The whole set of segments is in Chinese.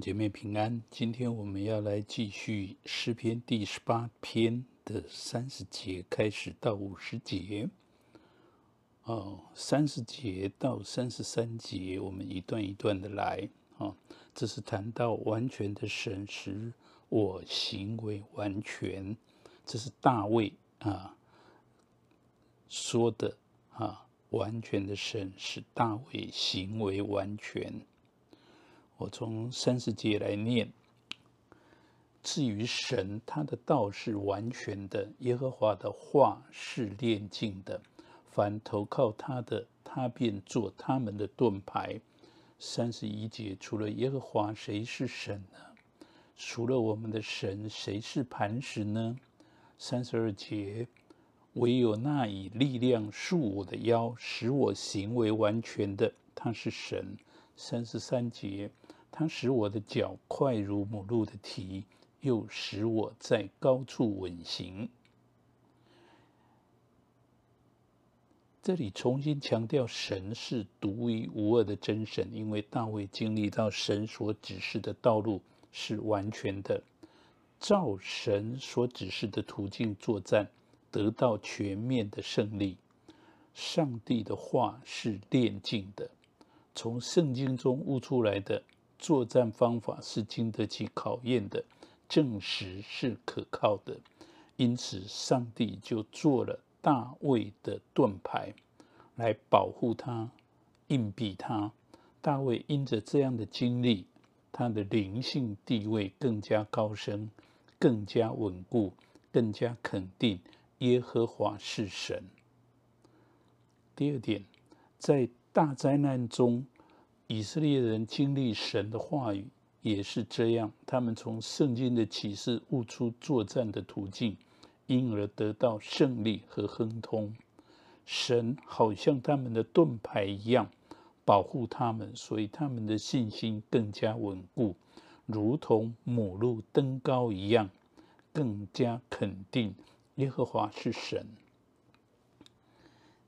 姐妹平安，今天我们要来继续诗篇第十八篇的三十节开始到五十节。哦，三十节到三十三节，我们一段一段的来。哦，这是谈到完全的神使我行为完全，这是大卫啊说的啊。完全的神使大卫行为完全。我从三十节来念。至于神，他的道是完全的，耶和华的话是炼净的。凡投靠他的，他便做他们的盾牌。三十一节，除了耶和华，谁是神呢？除了我们的神，谁是磐石呢？三十二节。唯有那以力量束我的腰，使我行为完全的，他是神。三十三节，他使我的脚快如母鹿的蹄，又使我在高处稳行。这里重新强调，神是独一无二的真神，因为大卫经历到神所指示的道路是完全的，照神所指示的途径作战。得到全面的胜利。上帝的话是炼净的，从圣经中悟出来的作战方法是经得起考验的，证实是可靠的。因此，上帝就做了大卫的盾牌，来保护他、荫庇他。大卫因着这样的经历，他的灵性地位更加高升，更加稳固，更加肯定。耶和华是神。第二点，在大灾难中，以色列人经历神的话语也是这样。他们从圣经的启示悟出作战的途径，因而得到胜利和亨通。神好像他们的盾牌一样保护他们，所以他们的信心更加稳固，如同母鹿登高一样，更加肯定。耶和华是神。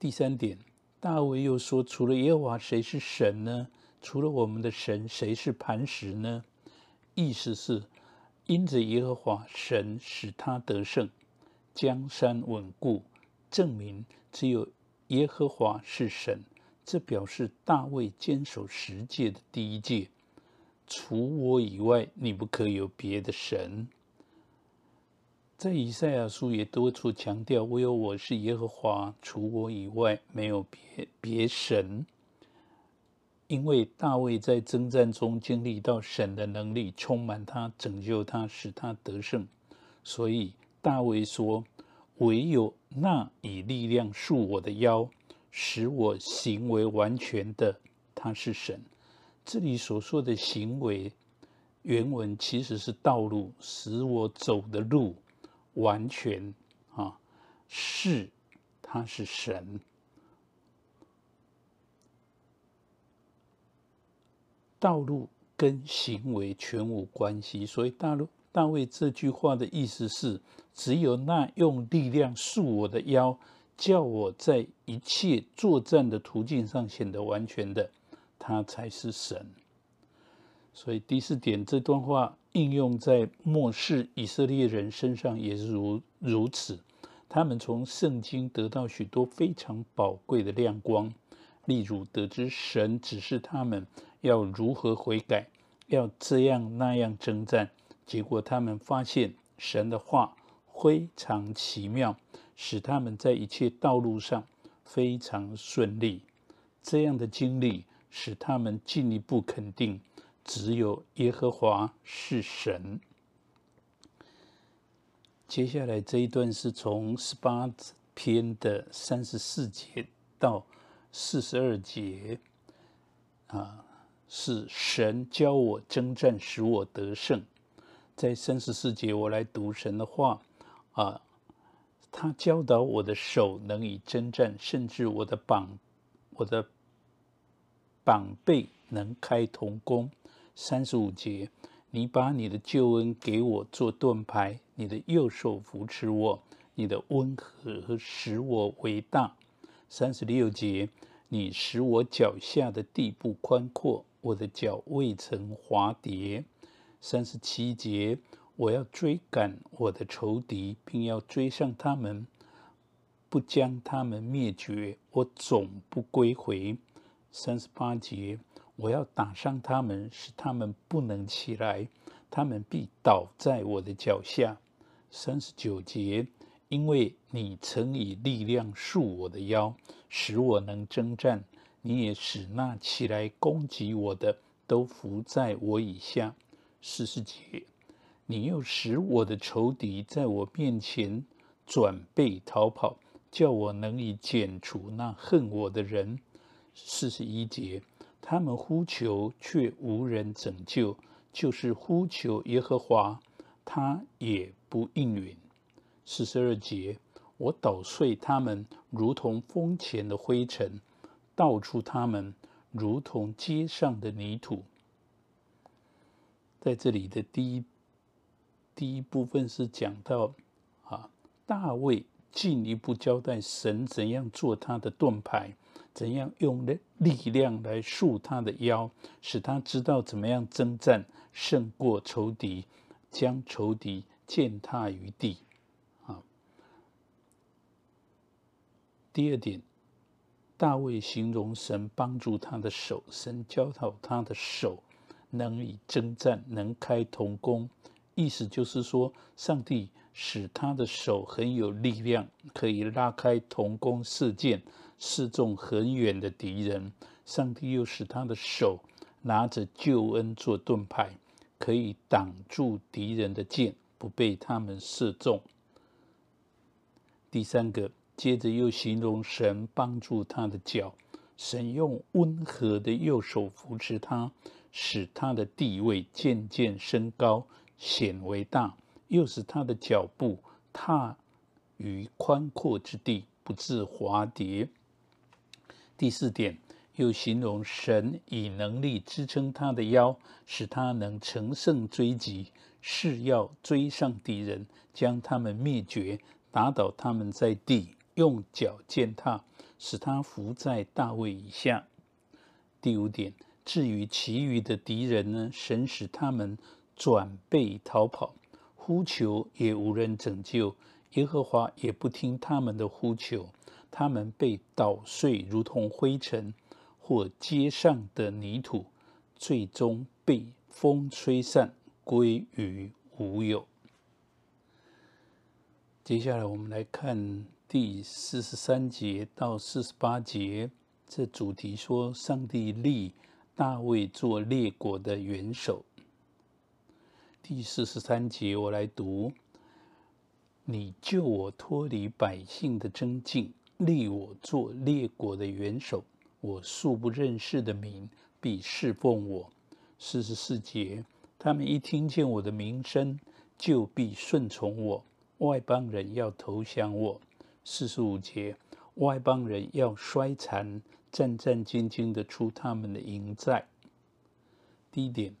第三点，大卫又说：“除了耶和华，谁是神呢？除了我们的神，谁是磐石呢？”意思是，因着耶和华神使他得胜，江山稳固，证明只有耶和华是神。这表示大卫坚守十诫的第一诫：除我以外，你不可有别的神。在以赛亚书也多处强调，唯有我是耶和华，除我以外没有别别神。因为大卫在征战中经历到神的能力充满他，拯救他，使他得胜，所以大卫说：“唯有那以力量束我的腰，使我行为完全的，他是神。”这里所说的行为，原文其实是道路，使我走的路。完全啊，是他是神，道路跟行为全无关系。所以大陆大卫这句话的意思是：只有那用力量束我的腰，叫我在一切作战的途径上显得完全的，他才是神。所以第四点，这段话。应用在末世以色列人身上也是如如此，他们从圣经得到许多非常宝贵的亮光，例如得知神指示他们要如何悔改，要这样那样征战，结果他们发现神的话非常奇妙，使他们在一切道路上非常顺利。这样的经历使他们进一步肯定。只有耶和华是神。接下来这一段是从十八篇的三十四节到四十二节，啊，是神教我征战，使我得胜。在三十四节，我来读神的话啊，他教导我的手能以征战，甚至我的膀，我的膀背能开铜弓。三十五节，你把你的救恩给我做盾牌，你的右手扶持我，你的温和使我伟大。三十六节，你使我脚下的地步宽阔，我的脚未曾滑跌。三十七节，我要追赶我的仇敌，并要追上他们，不将他们灭绝，我总不归回。三十八节，我要打伤他们，使他们不能起来，他们必倒在我的脚下。三十九节，因为你曾以力量束我的腰，使我能征战，你也使那起来攻击我的都伏在我以下。四十节，你又使我的仇敌在我面前转背逃跑，叫我能以剪除那恨我的人。四十一节，他们呼求却无人拯救，就是呼求耶和华，他也不应允。四十二节，我捣碎他们，如同风前的灰尘；倒出他们，如同街上的泥土。在这里的第一第一部分是讲到啊，大卫进一步交代神怎样做他的盾牌。怎样用力量来束他的腰，使他知道怎么样征战，胜过仇敌，将仇敌践踏于地。啊，第二点，大卫形容神帮助他的手，神教导他的手能以征战，能开铜弓，意思就是说，上帝使他的手很有力量，可以拉开铜弓射箭。射中很远的敌人，上帝又使他的手拿着救恩做盾牌，可以挡住敌人的箭，不被他们射中。第三个，接着又形容神帮助他的脚，神用温和的右手扶持他，使他的地位渐渐升高，显为大，又使他的脚步踏于宽阔之地，不致滑跌。第四点，又形容神以能力支撑他的腰，使他能乘胜追击，是要追上敌人，将他们灭绝，打倒他们在地，用脚践踏，使他伏在大卫以下。第五点，至于其余的敌人呢，神使他们转背逃跑，呼求也无人拯救，耶和华也不听他们的呼求。他们被捣碎，如同灰尘或街上的泥土，最终被风吹散，归于无有。接下来，我们来看第四十三节到四十八节，这主题说上帝立大卫做列国的元首。第四十三节，我来读：你救我脱离百姓的争竞。立我做列国的元首，我素不认识的民必侍奉我。四十四节，他们一听见我的名声，就必顺从我。外邦人要投降我。四十五节，外邦人要衰残，战战兢兢地出他们的营寨。第一点，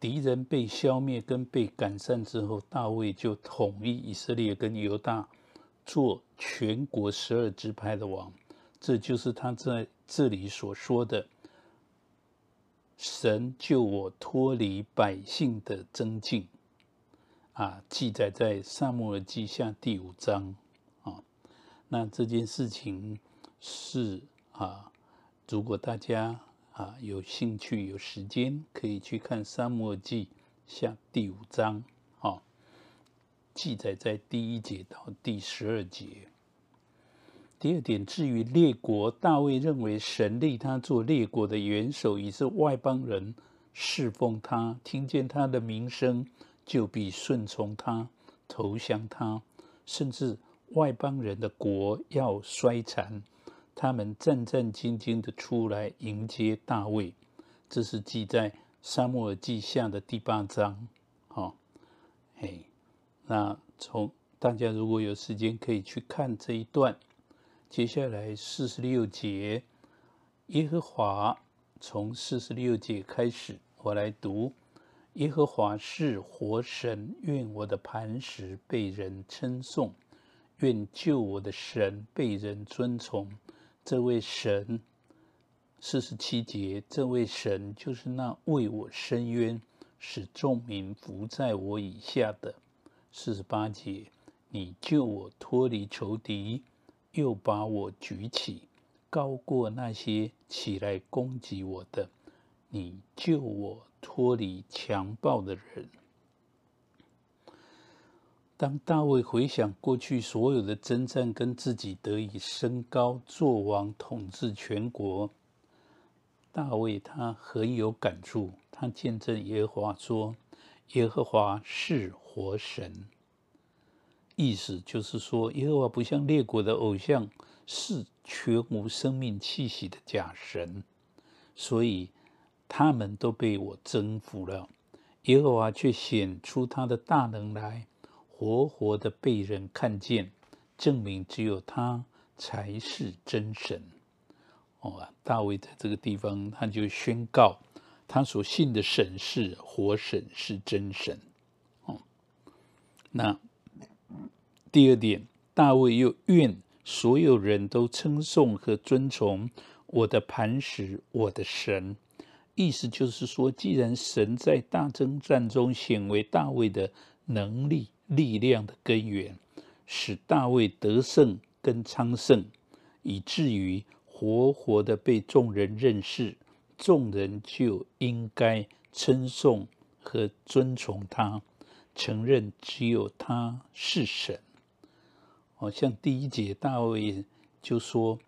敌人被消灭跟被赶散之后，大卫就统一以色列跟犹大。做全国十二支派的王，这就是他在这里所说的：“神救我脱离百姓的争竞。”啊，记载在撒母耳记下第五章啊。那这件事情是啊，如果大家啊有兴趣、有时间，可以去看撒母耳记下第五章。记载在第一节到第十二节。第二点，至于列国，大卫认为神立他做列国的元首，以致外邦人侍奉他，听见他的名声，就必顺从他，投降他，甚至外邦人的国要衰残，他们战战兢兢的出来迎接大卫。这是记在撒母耳记下的第八章。好，嘿。那从大家如果有时间可以去看这一段，接下来四十六节，耶和华从四十六节开始，我来读：耶和华是活神，愿我的磐石被人称颂，愿救我的神被人尊崇。这位神四十七节，这位神就是那为我伸冤，使众民伏在我以下的。四十八节，你救我脱离仇敌，又把我举起，高过那些起来攻击我的。你救我脱离强暴的人。当大卫回想过去所有的征战，跟自己得以升高做王，统治全国。大卫他很有感触，他见证耶和华说：“耶和华是活神。”意思就是说，耶和华不像列国的偶像，是全无生命气息的假神，所以他们都被我征服了。耶和华却显出他的大能来，活活的被人看见，证明只有他才是真神。哦，大卫在这个地方，他就宣告他所信的神是活神，是真神。哦，那第二点，大卫又愿所有人都称颂和尊崇我的磐石，我的神。意思就是说，既然神在大征战中显为大卫的能力、力量的根源，使大卫得胜跟昌盛，以至于。活活的被众人认识，众人就应该称颂和尊崇他，承认只有他是神。好像第一节大卫就说：“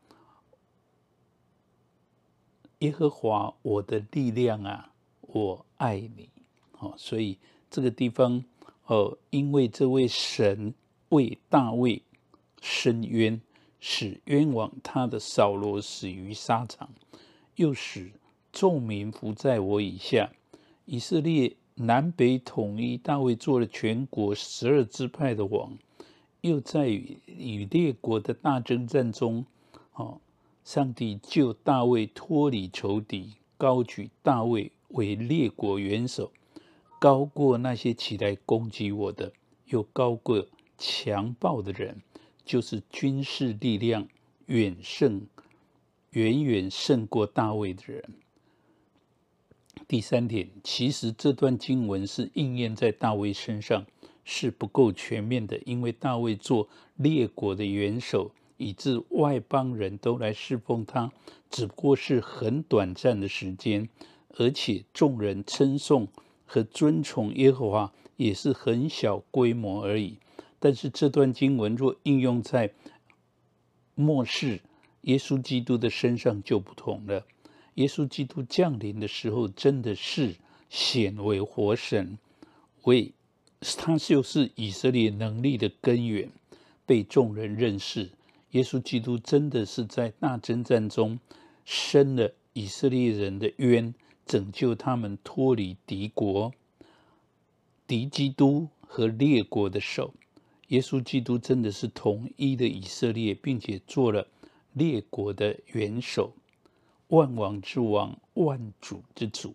耶和华我的力量啊，我爱你。”好，所以这个地方哦，因为这位神为大卫伸冤。使冤枉他的扫罗死于沙场，又使众民伏在我以下。以色列南北统一，大卫做了全国十二支派的王。又在与与列国的大征战中，哦，上帝救大卫脱离仇敌，高举大卫为列国元首，高过那些起来攻击我的，又高过强暴的人。就是军事力量远胜、远远胜过大卫的人。第三点，其实这段经文是应验在大卫身上，是不够全面的，因为大卫做列国的元首，以致外邦人都来侍奉他，只不过是很短暂的时间，而且众人称颂和尊崇耶和华也是很小规模而已。但是这段经文若应用在末世耶稣基督的身上就不同了。耶稣基督降临的时候，真的是显为活神，为他就是以色列能力的根源，被众人认识。耶稣基督真的是在大征战中伸了以色列人的冤，拯救他们脱离敌国、敌基督和列国的手。耶稣基督真的是统一的以色列，并且做了列国的元首，万王之王，万主之主。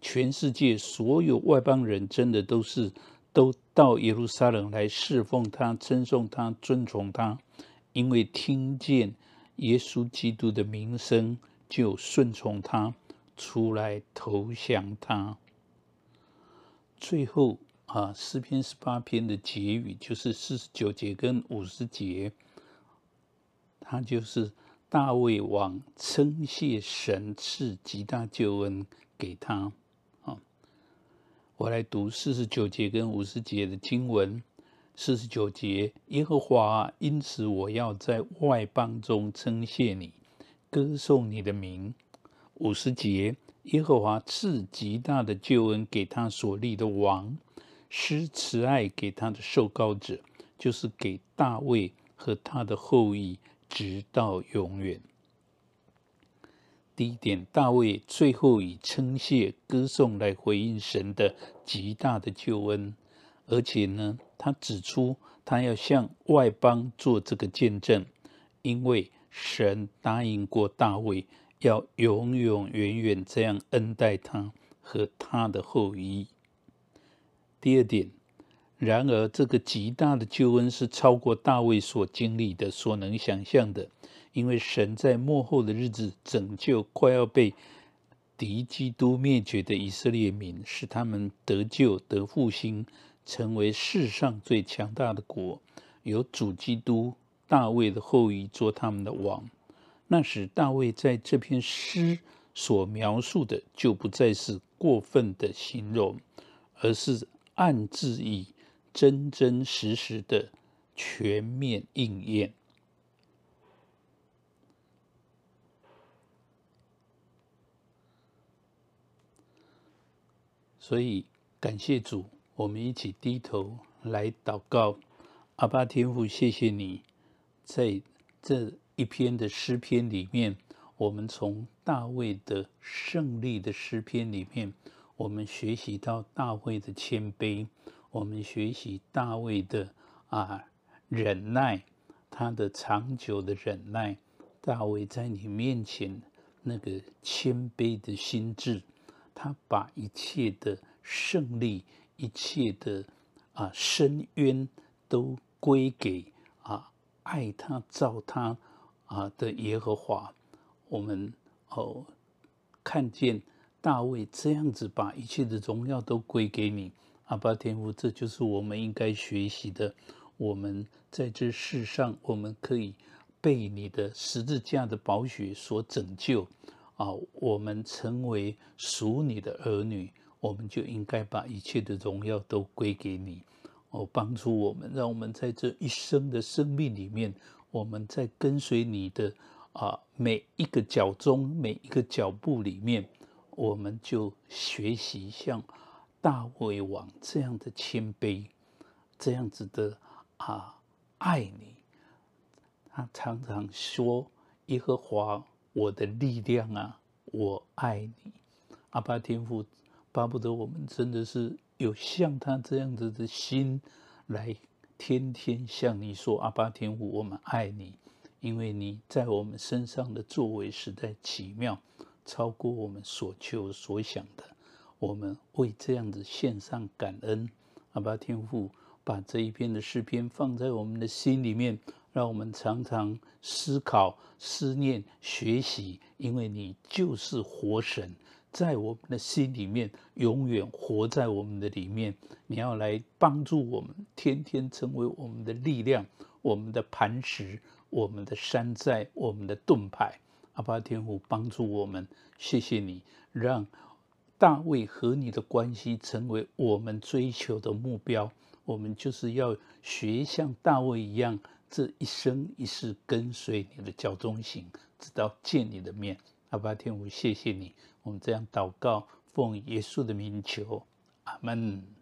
全世界所有外邦人，真的都是都到耶路撒冷来侍奉他、称颂他、尊崇他，因为听见耶稣基督的名声，就顺从他，出来投降他。最后。啊，诗篇十八篇的结语就是四十九节跟五十节，他就是大卫王称谢神赐极大救恩给他。啊，我来读四十九节跟五十节的经文。四十九节，耶和华，因此我要在外邦中称谢你，歌颂你的名。五十节，耶和华赐极大的救恩给他所立的王。施慈爱给他的受膏者，就是给大卫和他的后裔，直到永远。第一点，大卫最后以称谢、歌颂来回应神的极大的救恩，而且呢，他指出他要向外邦做这个见证，因为神答应过大卫，要永永远远这样恩待他和他的后裔。第二点，然而这个极大的救恩是超过大卫所经历的、所能想象的，因为神在幕后的日子拯救快要被敌基督灭绝的以色列民，使他们得救得复兴，成为世上最强大的国，有主基督大卫的后裔做他们的王。那时大卫在这篇诗所描述的，就不再是过分的形容，而是暗自以、真真实实的全面应验。所以，感谢主，我们一起低头来祷告。阿爸天父，谢谢你，在这一篇的诗篇里面，我们从大卫的胜利的诗篇里面，我们学习到大卫的谦卑，我们学习大卫的啊忍耐，他的长久的忍耐，大卫在你面前那个谦卑的心志。他把一切的胜利，一切的啊深渊，都归给啊爱他造他啊的耶和华。我们哦看见大卫这样子把一切的荣耀都归给你，阿爸天父，这就是我们应该学习的。我们在这世上，我们可以被你的十字架的宝血所拯救。啊，我们成为属你的儿女，我们就应该把一切的荣耀都归给你。哦，帮助我们，让我们在这一生的生命里面，我们在跟随你的啊每一个脚踪、每一个脚步里面，我们就学习像大卫王这样的谦卑，这样子的啊爱你。他常常说耶和华。我的力量啊，我爱你，阿爸天父，巴不得我们真的是有像他这样子的心，来天天向你说，阿爸天父，我们爱你，因为你在我们身上的作为实在奇妙，超过我们所求所想的。我们为这样子献上感恩，阿爸天父，把这一篇的诗篇放在我们的心里面。让我们常常思考、思念、学习，因为你就是活神，在我们的心里面，永远活在我们的里面。你要来帮助我们，天天成为我们的力量、我们的磐石、我们的山寨、我们的盾牌。阿爸天父帮助我们，谢谢你，让大卫和你的关系成为我们追求的目标。我们就是要学像大卫一样。这一生一世跟随你的脚踪行，直到见你的面。阿巴天父，谢谢你，我们这样祷告，奉耶稣的名求，阿门。